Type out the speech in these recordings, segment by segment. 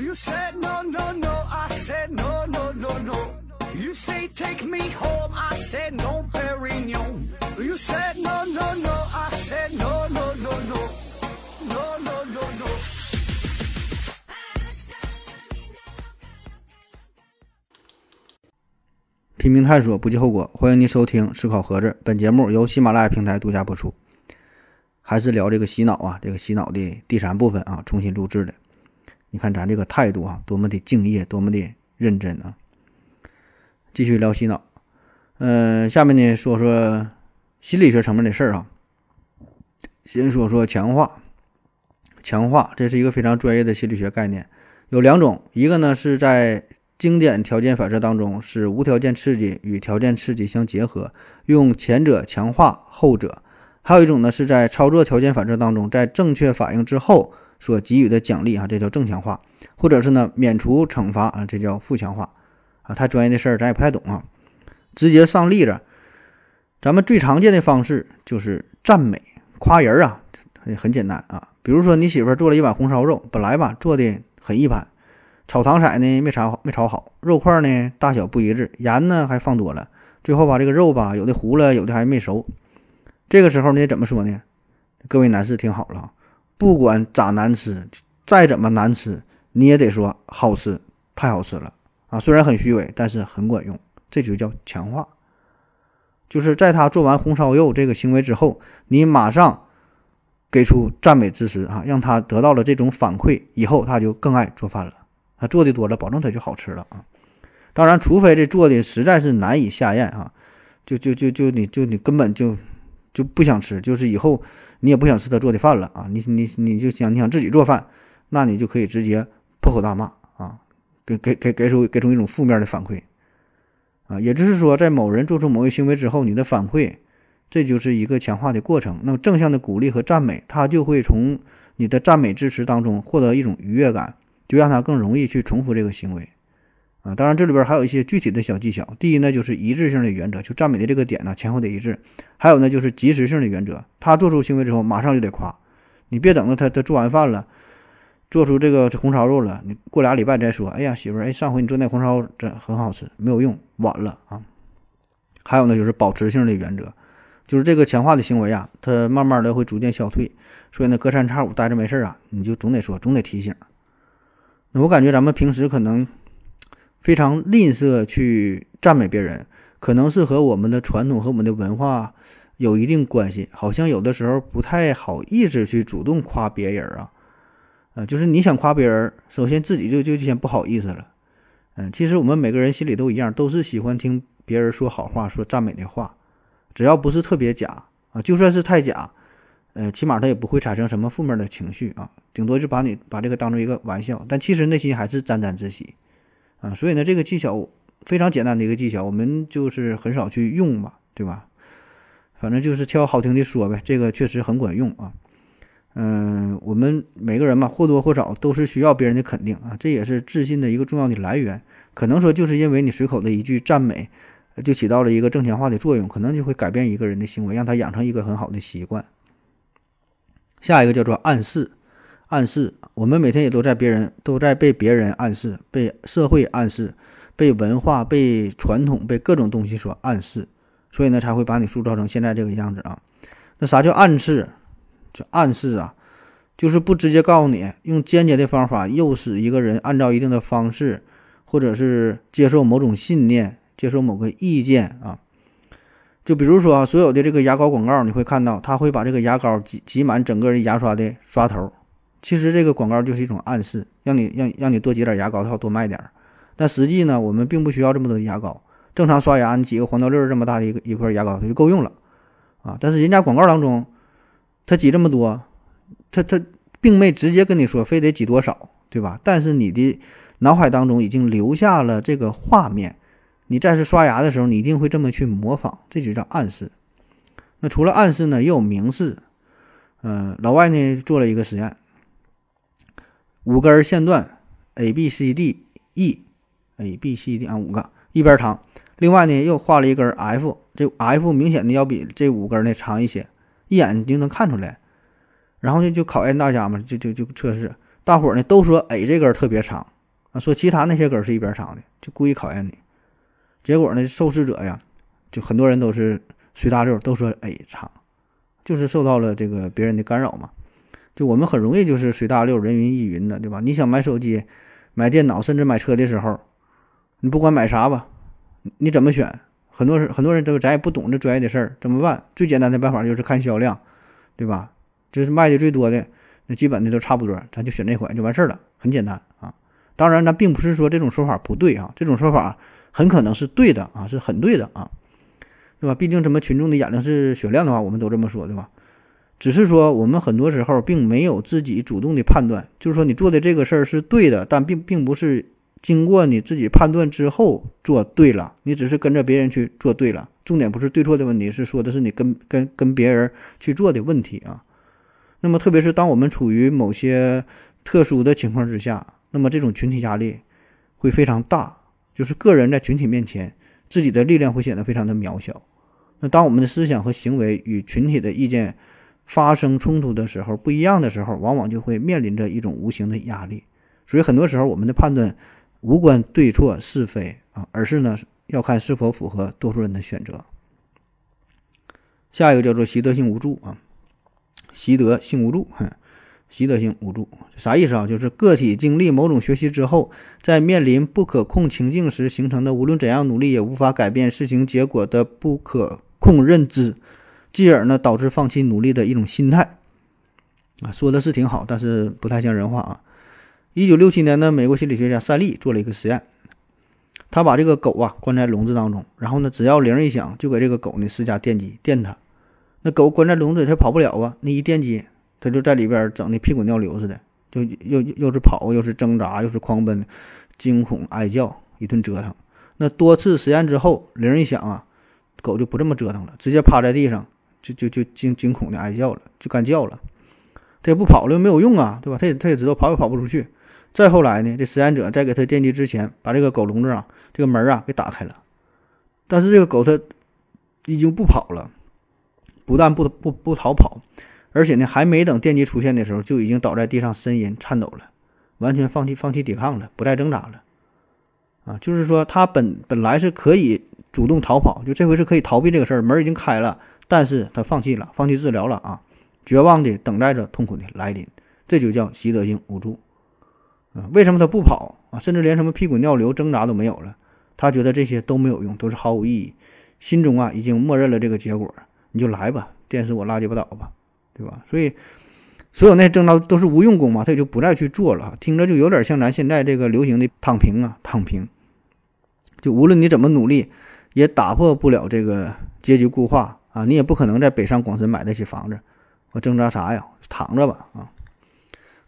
You said no, no, no. I said no, no, no, no. You say take me home. I said no, Perignon. You said no, no, no. I said no, no, no, no. No, no, no, no. 拼命探索，不计后果。欢迎您收听《思考盒子》，本节目由喜马拉雅平台独家播出。还是聊这个洗脑啊，这个洗脑的第三部分啊，重新录制的。你看咱这个态度啊，多么的敬业，多么的认真啊！继续聊洗脑。嗯，下面呢说说心理学层面的事儿啊。先说说强化，强化这是一个非常专业的心理学概念，有两种，一个呢是在经典条件反射当中，是无条件刺激与条件刺激相结合，用前者强化后者；还有一种呢，是在操作条件反射当中，在正确反应之后所给予的奖励啊，这叫正强化；或者是呢，免除惩罚啊，这叫负强化啊。太专业的事儿咱也不太懂啊，直接上例子。咱们最常见的方式就是赞美、夸人啊，很很简单啊。比如说你媳妇儿做了一碗红烧肉，本来吧做的很一般。炒糖色呢没炒好没炒好，肉块呢大小不一致，盐呢还放多了，最后把这个肉吧有的糊了，有的还没熟。这个时候你怎么说呢？各位男士听好了，不管咋难吃，再怎么难吃，你也得说好吃，太好吃了啊！虽然很虚伪，但是很管用，这就叫强化。就是在他做完红烧肉这个行为之后，你马上给出赞美之词啊，让他得到了这种反馈，以后他就更爱做饭了。他做的多了，保证他就好吃了啊！当然，除非这做的实在是难以下咽啊，就就就就你就你根本就就不想吃，就是以后你也不想吃他做的饭了啊！你你你就想你想自己做饭，那你就可以直接破口大骂啊，给给给给出给出一种负面的反馈啊！也就是说，在某人做出某一行为之后，你的反馈，这就是一个强化的过程。那么正向的鼓励和赞美，他就会从你的赞美支持当中获得一种愉悦感。就让他更容易去重复这个行为，啊，当然这里边还有一些具体的小技巧。第一呢，就是一致性的原则，就赞美的这个点呢前后得一致；还有呢，就是及时性的原则，他做出行为之后马上就得夸，你别等着他他做完饭了，做出这个红烧肉了，你过俩礼拜再说。哎呀，媳妇儿，哎，上回你做那红烧真很好吃，没有用，晚了啊。还有呢，就是保持性的原则，就是这个强化的行为啊，它慢慢的会逐渐消退。所以呢，隔三差五待着没事啊，你就总得说，总得提醒。那我感觉咱们平时可能非常吝啬去赞美别人，可能是和我们的传统和我们的文化有一定关系。好像有的时候不太好意思去主动夸别人啊，呃，就是你想夸别人，首先自己就就先不好意思了。嗯，其实我们每个人心里都一样，都是喜欢听别人说好话、说赞美的话，只要不是特别假啊，就算是太假。呃，起码他也不会产生什么负面的情绪啊，顶多就把你把这个当成一个玩笑，但其实内心还是沾沾自喜啊。所以呢，这个技巧非常简单的一个技巧，我们就是很少去用嘛，对吧？反正就是挑好听的说呗，这个确实很管用啊。嗯，我们每个人嘛，或多或少都是需要别人的肯定啊，这也是自信的一个重要的来源。可能说就是因为你随口的一句赞美，就起到了一个正强化的作用，可能就会改变一个人的行为，让他养成一个很好的习惯。下一个叫做暗示，暗示，我们每天也都在别人都在被别人暗示，被社会暗示，被文化、被传统、被各种东西所暗示，所以呢才会把你塑造成现在这个样子啊。那啥叫暗示？就暗示啊，就是不直接告诉你，用间接的方法诱使一个人按照一定的方式，或者是接受某种信念、接受某个意见啊。就比如说啊，所有的这个牙膏广告，你会看到他会把这个牙膏挤挤满整个的牙刷的刷头。其实这个广告就是一种暗示，让你让让你多挤点牙膏，他要多卖点儿。但实际呢，我们并不需要这么多的牙膏。正常刷牙，你挤个黄豆粒儿这么大的一个一块牙膏，它就够用了啊。但是人家广告当中，他挤这么多，他他并没直接跟你说非得挤多少，对吧？但是你的脑海当中已经留下了这个画面。你再次刷牙的时候，你一定会这么去模仿，这就叫暗示。那除了暗示呢，也有明示。嗯，老外呢做了一个实验，五根线段 A B C D E A B C D 啊五个一边长，另外呢又画了一根 F，这 F 明显的要比这五根呢长一些，一眼就能看出来。然后呢就考验大家嘛，就就就测试大伙儿呢都说 A 这根特别长啊，说其他那些根是一边长的，就故意考验你。结果呢，受试者呀，就很多人都是随大溜，都说 A 长，就是受到了这个别人的干扰嘛。就我们很容易就是随大溜、人云亦云的，对吧？你想买手机、买电脑，甚至买车的时候，你不管买啥吧，你怎么选？很多人很多人都咱也不懂这专业的事儿，怎么办？最简单的办法就是看销量，对吧？就是卖的最多的，那基本的都差不多，咱就选这款就完事儿了，很简单啊。当然，咱并不是说这种说法不对啊，这种说法很可能是对的啊，是很对的啊，对吧？毕竟咱们群众的眼睛是雪亮的话，我们都这么说，对吧？只是说我们很多时候并没有自己主动的判断，就是说你做的这个事儿是对的，但并并不是。经过你自己判断之后做对了，你只是跟着别人去做对了。重点不是对错的问题，是说的是你跟跟跟别人去做的问题啊。那么特别是当我们处于某些特殊的情况之下，那么这种群体压力会非常大，就是个人在群体面前自己的力量会显得非常的渺小。那当我们的思想和行为与群体的意见发生冲突的时候，不一样的时候，往往就会面临着一种无形的压力。所以很多时候我们的判断。无关对错是非啊，而是呢要看是否符合多数人的选择。下一个叫做习得性无助啊，习得性无助，哼，习得性无助啥意思啊？就是个体经历某种学习之后，在面临不可控情境时形成的，无论怎样努力也无法改变事情结果的不可控认知，继而呢导致放弃努力的一种心态啊。说的是挺好，但是不太像人话啊。一九六七年呢，美国心理学家赛利做了一个实验，他把这个狗啊关在笼子当中，然后呢，只要铃一响，就给这个狗呢施加电击，电它。那狗关在笼子里，它跑不了啊，那一电击，它就在里边整的屁滚尿流似的，就又又是跑，又是挣扎，又是狂奔，惊恐哀叫，一顿折腾。那多次实验之后，铃一响啊，狗就不这么折腾了，直接趴在地上，就就就惊惊恐的哀叫了，就干叫了。它也不跑了，没有用啊，对吧？它也它也知道跑也跑不出去。再后来呢，这实验者在给他电击之前，把这个狗笼子啊，这个门啊给打开了。但是这个狗它已经不跑了，不但不不不逃跑，而且呢，还没等电击出现的时候，就已经倒在地上呻吟颤抖了，完全放弃放弃抵抗了，不再挣扎了。啊，就是说它本本来是可以主动逃跑，就这回是可以逃避这个事儿，门已经开了，但是他放弃了，放弃治疗了啊，绝望的等待着痛苦的来临，这就叫习得性无助。啊，为什么他不跑啊？甚至连什么屁滚尿流、挣扎都没有了？他觉得这些都没有用，都是毫无意义。心中啊，已经默认了这个结果。你就来吧，电死我拉鸡巴倒吧，对吧？所以，所有那些挣扎都是无用功嘛，他也就不再去做了。听着就有点像咱现在这个流行的躺平啊，躺平。就无论你怎么努力，也打破不了这个阶级固化啊！你也不可能在北上广深买得起房子，我挣扎啥呀？躺着吧，啊！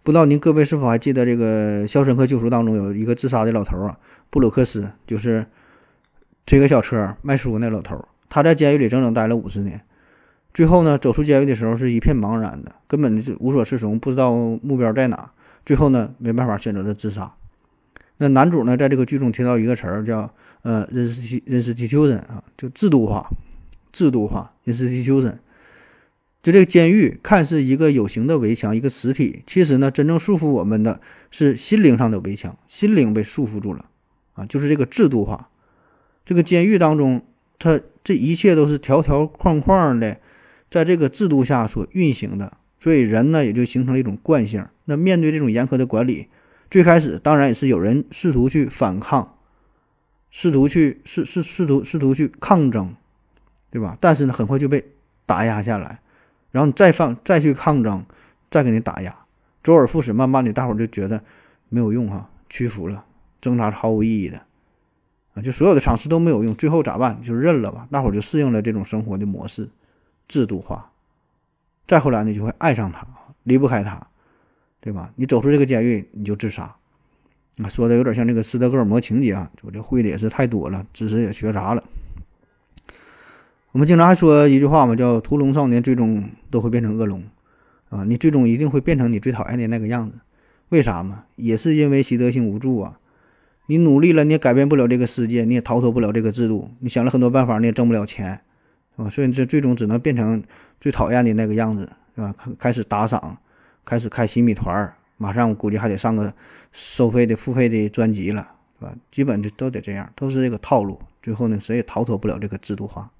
不知道您各位是否还记得这个《肖申克救赎》当中有一个自杀的老头啊，布鲁克斯，就是推个小车卖书那老头。他在监狱里整整待了五十年，最后呢，走出监狱的时候是一片茫然的，根本就无所适从，不知道目标在哪。最后呢，没办法选择了自杀。那男主呢，在这个剧中听到一个词儿叫呃 “institution” 啊，就制度化，制度化 “institution”。就这个监狱看似一个有形的围墙，一个实体，其实呢，真正束缚我们的是心灵上的围墙，心灵被束缚住了，啊，就是这个制度化。这个监狱当中，它这一切都是条条框框的，在这个制度下所运行的，所以人呢也就形成了一种惯性。那面对这种严苛的管理，最开始当然也是有人试图去反抗，试图去试试试图试图去抗争，对吧？但是呢，很快就被打压下来。然后你再放再去抗争，再给你打压，周而复始，慢慢的，大伙儿就觉得没有用哈，屈服了，挣扎是毫无意义的，啊，就所有的尝试都没有用，最后咋办？就认了吧，大伙儿就适应了这种生活的模式，制度化，再后来呢，就会爱上他，离不开他，对吧？你走出这个监狱，你就自杀，啊，说的有点像这个斯德哥尔摩情节啊，我这会的也是太多了，知识也学杂了。我们经常还说一句话嘛，叫“屠龙少年最终都会变成恶龙”，啊，你最终一定会变成你最讨厌的那个样子。为啥嘛？也是因为习得性无助啊！你努力了，你也改变不了这个世界，你也逃脱不了这个制度。你想了很多办法，你也挣不了钱，是吧？所以这最终只能变成最讨厌的那个样子，是吧？开开始打赏，开始开洗米团儿，马上我估计还得上个收费的、付费的专辑了，是吧？基本就都得这样，都是这个套路。最后呢，谁也逃脱不了这个制度化。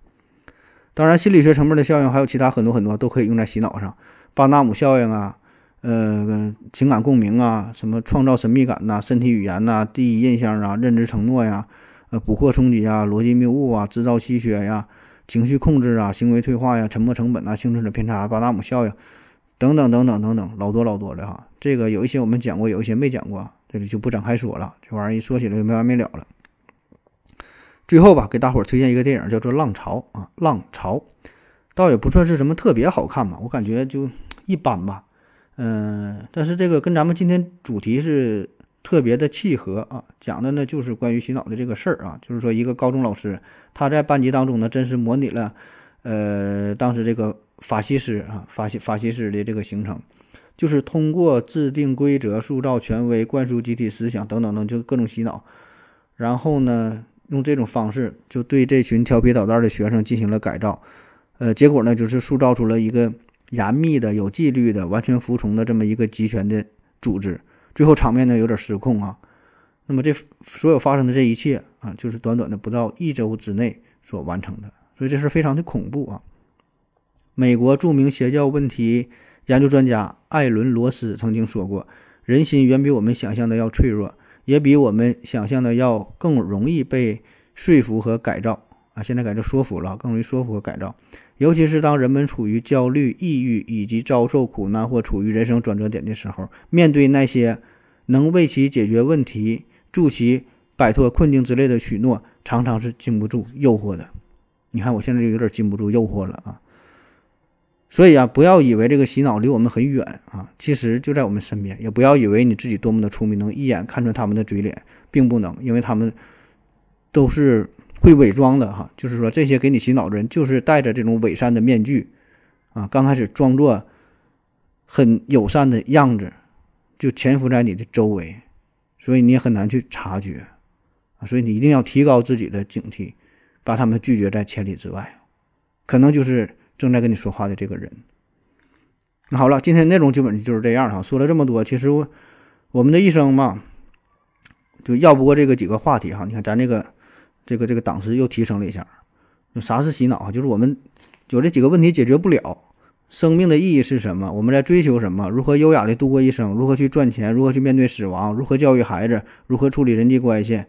当然，心理学层面的效应还有其他很多很多，都可以用在洗脑上，巴纳姆效应啊，呃，情感共鸣啊，什么创造神秘感呐，身体语言呐，第一印象啊，认知承诺呀，呃，捕获冲击啊，逻辑谬误啊，制造稀缺呀，情绪控制啊，行为退化呀，沉没成本啊，幸存者偏差，巴纳姆效应等等等等等等，老多老多了哈。这个有一些我们讲过，有一些没讲过，这里就不展开说了。这玩意儿一说起来就没完没了了。最后吧，给大伙儿推荐一个电影，叫做《浪潮》啊，《浪潮》倒也不算是什么特别好看吧，我感觉就一般吧。嗯，但是这个跟咱们今天主题是特别的契合啊，讲的呢就是关于洗脑的这个事儿啊，就是说一个高中老师他在班级当中呢，真实模拟了呃当时这个法西斯啊法西法西斯的这个形成，就是通过制定规则、塑造权威、灌输集体思想等等等，就各种洗脑，然后呢。用这种方式就对这群调皮捣蛋的学生进行了改造，呃，结果呢就是塑造出了一个严密的、有纪律的、完全服从的这么一个集权的组织。最后场面呢有点失控啊。那么这所有发生的这一切啊，就是短短的不到一周之内所完成的，所以这是非常的恐怖啊。美国著名邪教问题研究专家艾伦·罗斯曾经说过：“人心远比我们想象的要脆弱。”也比我们想象的要更容易被说服和改造啊！现在改成说服了，更容易说服和改造。尤其是当人们处于焦虑、抑郁以及遭受苦难或处于人生转折点的时候，面对那些能为其解决问题、助其摆脱困境之类的许诺，常常是禁不住诱惑的。你看，我现在就有点禁不住诱惑了啊！所以啊，不要以为这个洗脑离我们很远啊，其实就在我们身边。也不要以为你自己多么的聪明，能一眼看穿他们的嘴脸，并不能，因为他们都是会伪装的哈。就是说，这些给你洗脑的人，就是戴着这种伪善的面具啊，刚开始装作很友善的样子，就潜伏在你的周围，所以你也很难去察觉啊。所以你一定要提高自己的警惕，把他们拒绝在千里之外，可能就是。正在跟你说话的这个人，那好了，今天内容基本就是这样哈。说了这么多，其实我我们的一生嘛，就要不过这个几个话题哈。你看咱这个这个这个档次又提升了一下。啥是洗脑啊？就是我们有这几个问题解决不了，生命的意义是什么？我们在追求什么？如何优雅的度过一生？如何去赚钱？如何去面对死亡？如何教育孩子？如何处理人际关系？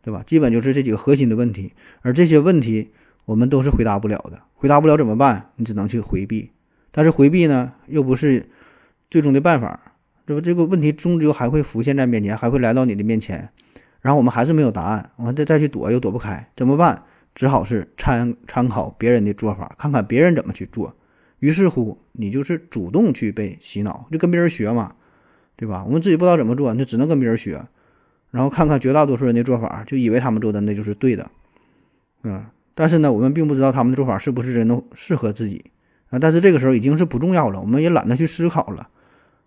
对吧？基本就是这几个核心的问题，而这些问题。我们都是回答不了的，回答不了怎么办？你只能去回避，但是回避呢，又不是最终的办法，这不这个问题终究还会浮现在面前，还会来到你的面前，然后我们还是没有答案，我们再再去躲又躲不开，怎么办？只好是参参考别人的做法，看看别人怎么去做。于是乎，你就是主动去被洗脑，就跟别人学嘛，对吧？我们自己不知道怎么做，就只能跟别人学，然后看看绝大多数人的做法，就以为他们做的那就是对的，嗯。但是呢，我们并不知道他们的做法是不是真的适合自己啊。但是这个时候已经是不重要了，我们也懒得去思考了，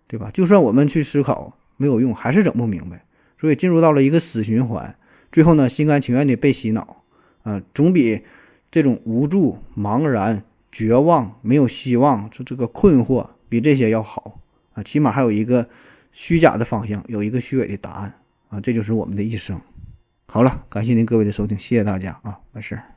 对吧？就算我们去思考没有用，还是整不明白。所以进入到了一个死循环，最后呢，心甘情愿的被洗脑啊，总比这种无助、茫然、绝望、没有希望、这这个困惑比这些要好啊。起码还有一个虚假的方向，有一个虚伪的答案啊。这就是我们的一生。好了，感谢您各位的收听，谢谢大家啊，完事儿。